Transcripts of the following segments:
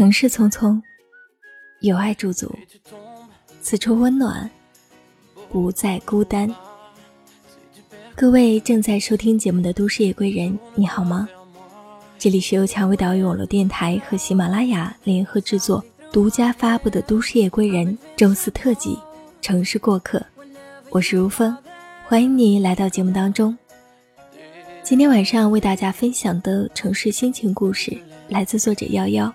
城市匆匆，有爱驻足，此处温暖，不再孤单。各位正在收听节目的都市夜归人，你好吗？这里是由蔷薇岛屿网络电台和喜马拉雅联合制作、独家发布的《都市夜归人》周四特辑《城市过客》，我是如风，欢迎你来到节目当中。今天晚上为大家分享的城市心情故事，来自作者幺幺。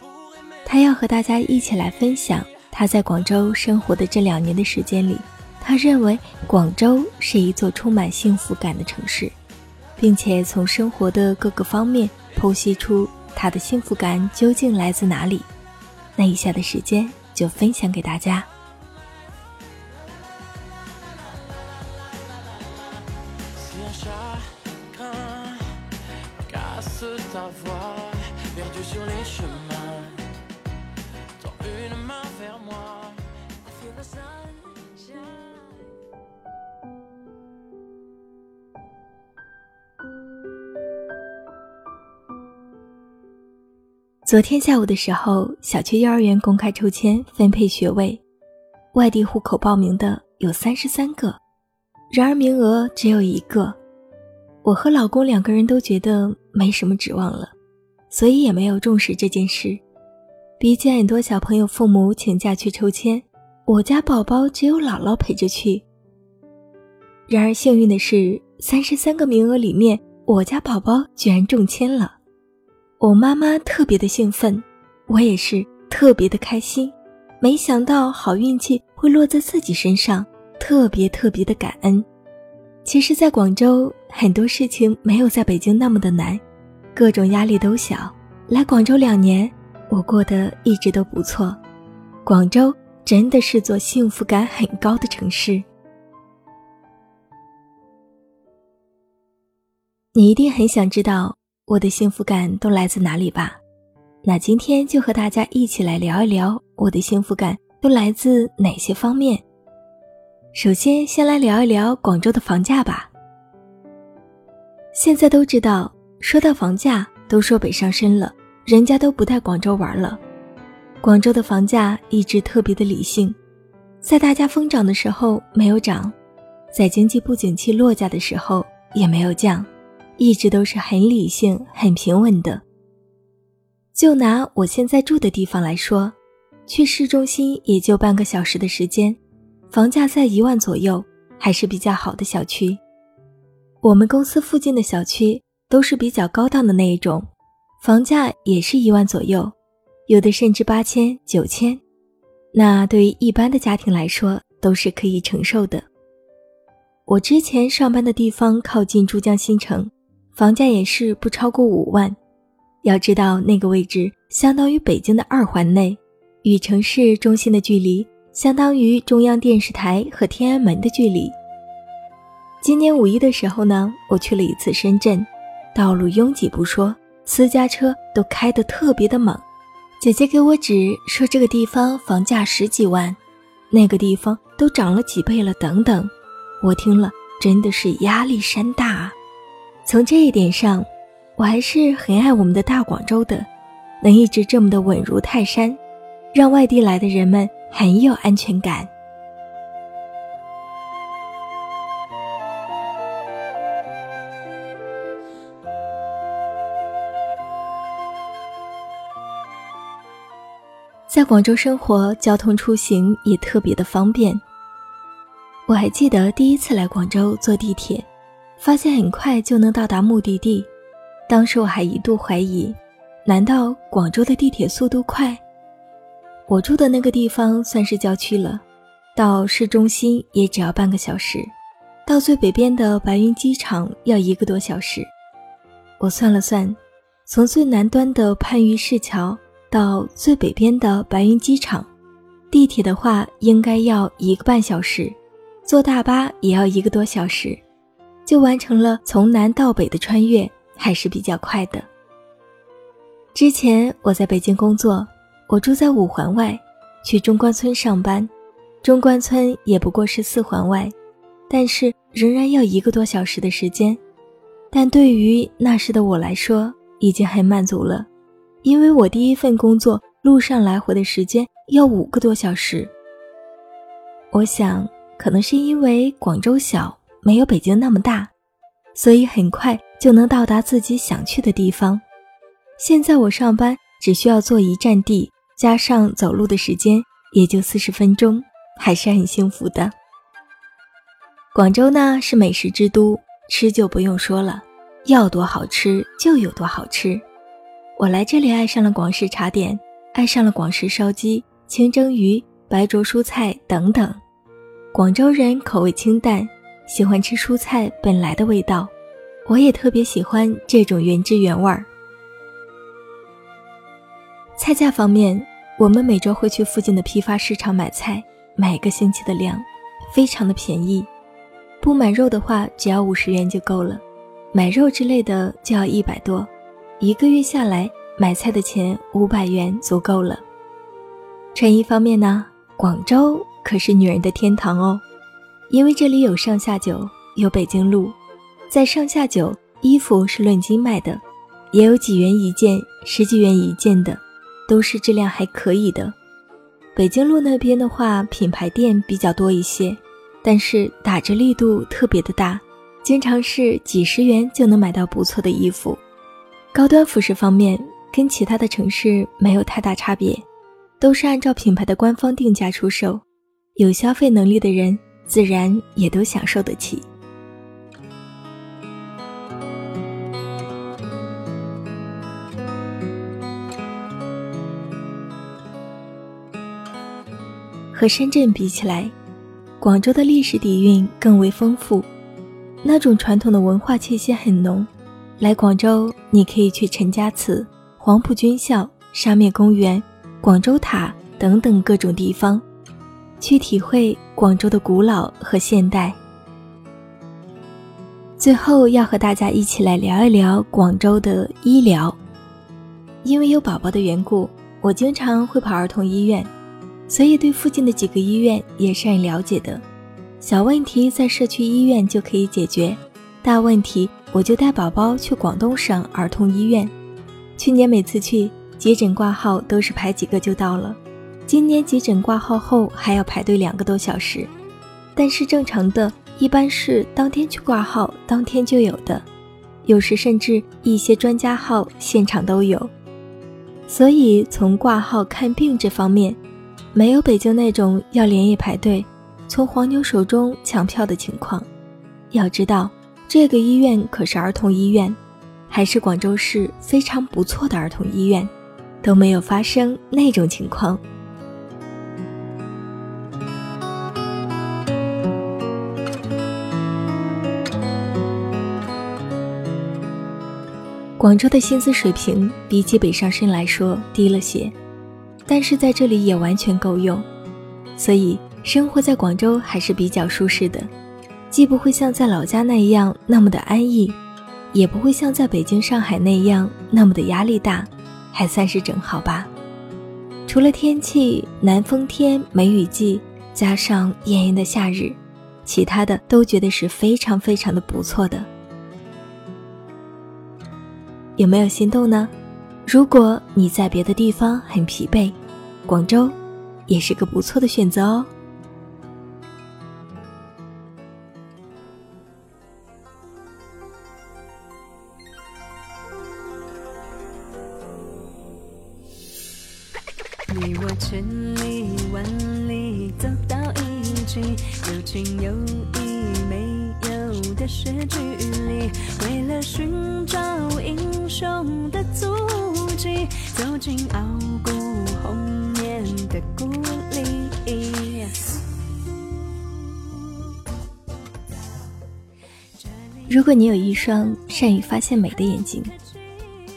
他要和大家一起来分享他在广州生活的这两年的时间里，他认为广州是一座充满幸福感的城市，并且从生活的各个方面剖析出他的幸福感究竟来自哪里。那以下的时间就分享给大家。昨天下午的时候，小区幼儿园公开抽签分配学位，外地户口报名的有三十三个，然而名额只有一个。我和老公两个人都觉得没什么指望了，所以也没有重视这件事。比起很多小朋友父母请假去抽签，我家宝宝只有姥姥陪着去。然而幸运的是，三十三个名额里面，我家宝宝居然中签了。我妈妈特别的兴奋，我也是特别的开心。没想到好运气会落在自己身上，特别特别的感恩。其实，在广州很多事情没有在北京那么的难，各种压力都小。来广州两年，我过得一直都不错。广州真的是座幸福感很高的城市。你一定很想知道。我的幸福感都来自哪里吧？那今天就和大家一起来聊一聊我的幸福感都来自哪些方面。首先，先来聊一聊广州的房价吧。现在都知道，说到房价，都说北上深了，人家都不带广州玩了。广州的房价一直特别的理性，在大家疯涨的时候没有涨，在经济不景气落价的时候也没有降。一直都是很理性、很平稳的。就拿我现在住的地方来说，去市中心也就半个小时的时间，房价在一万左右，还是比较好的小区。我们公司附近的小区都是比较高档的那一种，房价也是一万左右，有的甚至八千、九千。那对于一般的家庭来说，都是可以承受的。我之前上班的地方靠近珠江新城。房价也是不超过五万，要知道那个位置相当于北京的二环内，与城市中心的距离相当于中央电视台和天安门的距离。今年五一的时候呢，我去了一次深圳，道路拥挤不说，私家车都开得特别的猛。姐姐给我指说这个地方房价十几万，那个地方都涨了几倍了，等等。我听了真的是压力山大啊。从这一点上，我还是很爱我们的大广州的，能一直这么的稳如泰山，让外地来的人们很有安全感。在广州生活，交通出行也特别的方便。我还记得第一次来广州坐地铁。发现很快就能到达目的地，当时我还一度怀疑，难道广州的地铁速度快？我住的那个地方算是郊区了，到市中心也只要半个小时，到最北边的白云机场要一个多小时。我算了算，从最南端的番禺市桥到最北边的白云机场，地铁的话应该要一个半小时，坐大巴也要一个多小时。就完成了从南到北的穿越，还是比较快的。之前我在北京工作，我住在五环外，去中关村上班，中关村也不过是四环外，但是仍然要一个多小时的时间。但对于那时的我来说，已经很满足了，因为我第一份工作路上来回的时间要五个多小时。我想，可能是因为广州小，没有北京那么大，所以很快就能到达自己想去的地方。现在我上班只需要坐一站地，加上走路的时间，也就四十分钟，还是很幸福的。广州呢是美食之都，吃就不用说了，要多好吃就有多好吃。我来这里爱上了广式茶点，爱上了广式烧鸡、清蒸鱼、白灼蔬菜等等。广州人口味清淡，喜欢吃蔬菜本来的味道，我也特别喜欢这种原汁原味儿。菜价方面，我们每周会去附近的批发市场买菜，买一个星期的量，非常的便宜。不买肉的话，只要五十元就够了；买肉之类的就要一百多。一个月下来，买菜的钱五百元足够了。穿衣方面呢，广州可是女人的天堂哦，因为这里有上下九，有北京路。在上下九，衣服是论斤卖的，也有几元一件、十几元一件的，都是质量还可以的。北京路那边的话，品牌店比较多一些。但是打折力度特别的大，经常是几十元就能买到不错的衣服。高端服饰方面跟其他的城市没有太大差别，都是按照品牌的官方定价出售，有消费能力的人自然也都享受得起。和深圳比起来。广州的历史底蕴更为丰富，那种传统的文化气息很浓。来广州，你可以去陈家祠、黄埔军校、沙面公园、广州塔等等各种地方，去体会广州的古老和现代。最后要和大家一起来聊一聊广州的医疗，因为有宝宝的缘故，我经常会跑儿童医院。所以对附近的几个医院也是很了解的，小问题在社区医院就可以解决，大问题我就带宝宝去广东省儿童医院。去年每次去急诊挂号都是排几个就到了，今年急诊挂号后还要排队两个多小时，但是正常的一般是当天去挂号当天就有的，有时甚至一些专家号现场都有，所以从挂号看病这方面。没有北京那种要连夜排队，从黄牛手中抢票的情况。要知道，这个医院可是儿童医院，还是广州市非常不错的儿童医院，都没有发生那种情况。广州的薪资水平比起北上深来说低了些。但是在这里也完全够用，所以生活在广州还是比较舒适的，既不会像在老家那样那么的安逸，也不会像在北京、上海那样那么的压力大，还算是正好吧。除了天气南风天、梅雨季，加上炎炎的夏日，其他的都觉得是非常非常的不错的。有没有心动呢？如果你在别的地方很疲惫，广州也是个不错的选择哦。为了寻找英雄的足迹。走进傲骨后面的故里。如果你有一双善于发现美的眼睛，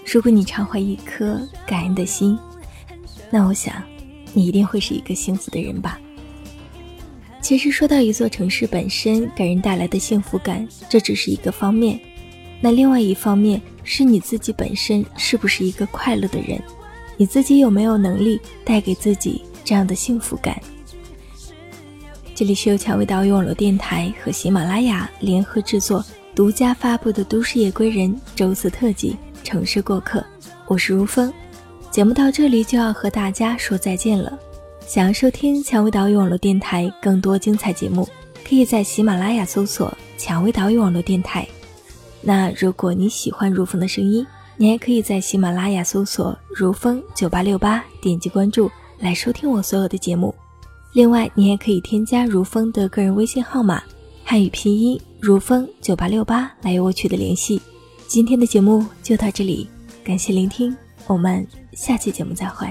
如果你常怀一颗感恩的心，那我想，你一定会是一个幸福的人吧。其实说到一座城市本身给人带来的幸福感，这只是一个方面，那另外一方面。是你自己本身是不是一个快乐的人？你自己有没有能力带给自己这样的幸福感？这里是由蔷薇岛屿网络电台和喜马拉雅联合制作、独家发布的《都市夜归人》周四特辑《城市过客》，我是如风。节目到这里就要和大家说再见了。想要收听蔷薇岛屿网络电台更多精彩节目，可以在喜马拉雅搜索“蔷薇岛屿网络电台”。那如果你喜欢如风的声音，你还可以在喜马拉雅搜索“如风九八六八”，点击关注来收听我所有的节目。另外，你也可以添加如风的个人微信号码，汉语拼音如风九八六八来与我取得联系。今天的节目就到这里，感谢聆听，我们下期节目再会。